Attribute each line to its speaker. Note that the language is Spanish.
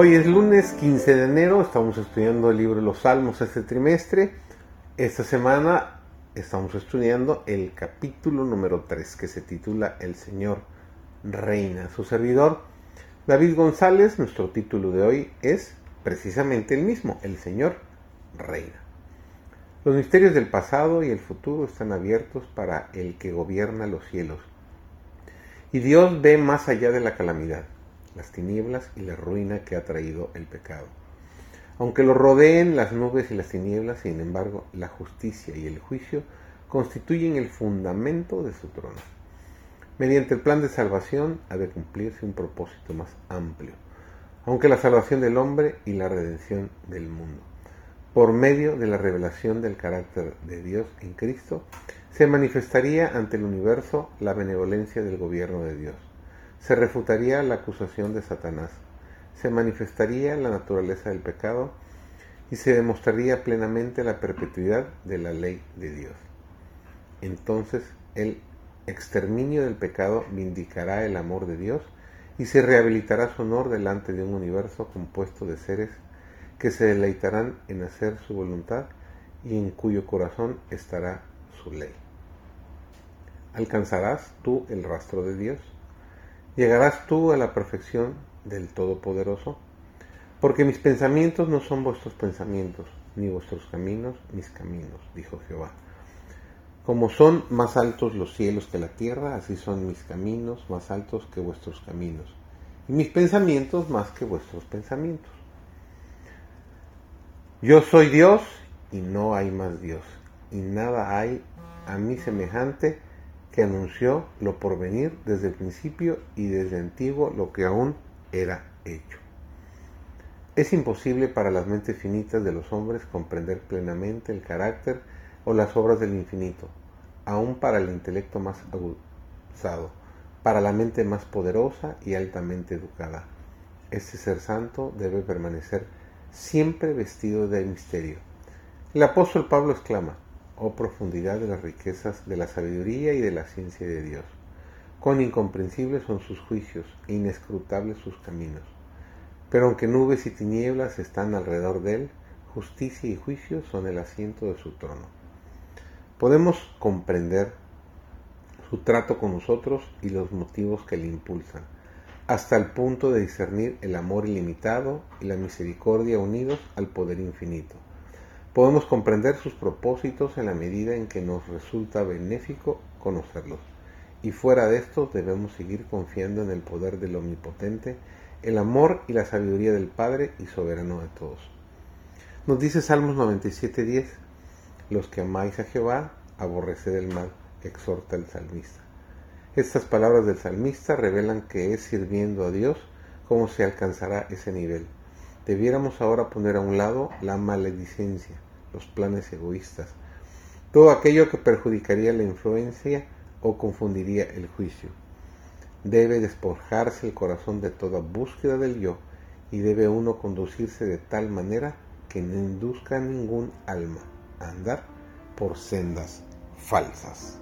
Speaker 1: Hoy es lunes 15 de enero, estamos estudiando el libro de los Salmos este trimestre. Esta semana estamos estudiando el capítulo número 3 que se titula El Señor Reina. Su servidor David González, nuestro título de hoy es precisamente el mismo, El Señor Reina. Los misterios del pasado y el futuro están abiertos para el que gobierna los cielos. Y Dios ve más allá de la calamidad las tinieblas y la ruina que ha traído el pecado. Aunque lo rodeen las nubes y las tinieblas, sin embargo, la justicia y el juicio constituyen el fundamento de su trono. Mediante el plan de salvación ha de cumplirse un propósito más amplio, aunque la salvación del hombre y la redención del mundo. Por medio de la revelación del carácter de Dios en Cristo, se manifestaría ante el universo la benevolencia del gobierno de Dios se refutaría la acusación de Satanás, se manifestaría la naturaleza del pecado y se demostraría plenamente la perpetuidad de la ley de Dios. Entonces el exterminio del pecado vindicará el amor de Dios y se rehabilitará su honor delante de un universo compuesto de seres que se deleitarán en hacer su voluntad y en cuyo corazón estará su ley. ¿Alcanzarás tú el rastro de Dios? ¿Llegarás tú a la perfección del Todopoderoso? Porque mis pensamientos no son vuestros pensamientos, ni vuestros caminos mis caminos, dijo Jehová. Como son más altos los cielos que la tierra, así son mis caminos más altos que vuestros caminos, y mis pensamientos más que vuestros pensamientos. Yo soy Dios y no hay más Dios, y nada hay a mí semejante que anunció lo por venir desde el principio y desde antiguo lo que aún era hecho. Es imposible para las mentes finitas de los hombres comprender plenamente el carácter o las obras del infinito, aún para el intelecto más aguzado, para la mente más poderosa y altamente educada. Este ser santo debe permanecer siempre vestido de misterio. El apóstol Pablo exclama, oh profundidad de las riquezas de la sabiduría y de la ciencia de Dios. Cuán incomprensibles son sus juicios e inescrutables sus caminos. Pero aunque nubes y tinieblas están alrededor de él, justicia y juicio son el asiento de su trono. Podemos comprender su trato con nosotros y los motivos que le impulsan, hasta el punto de discernir el amor ilimitado y la misericordia unidos al poder infinito Podemos comprender sus propósitos en la medida en que nos resulta benéfico conocerlos. Y fuera de esto debemos seguir confiando en el poder del Omnipotente, el amor y la sabiduría del Padre y soberano de todos. Nos dice Salmos 97.10, los que amáis a Jehová, aborreced el mal, exhorta el salmista. Estas palabras del salmista revelan que es sirviendo a Dios como se alcanzará ese nivel. Debiéramos ahora poner a un lado la maledicencia, los planes egoístas, todo aquello que perjudicaría la influencia o confundiría el juicio. Debe despojarse el corazón de toda búsqueda del yo y debe uno conducirse de tal manera que no induzca a ningún alma a andar por sendas falsas.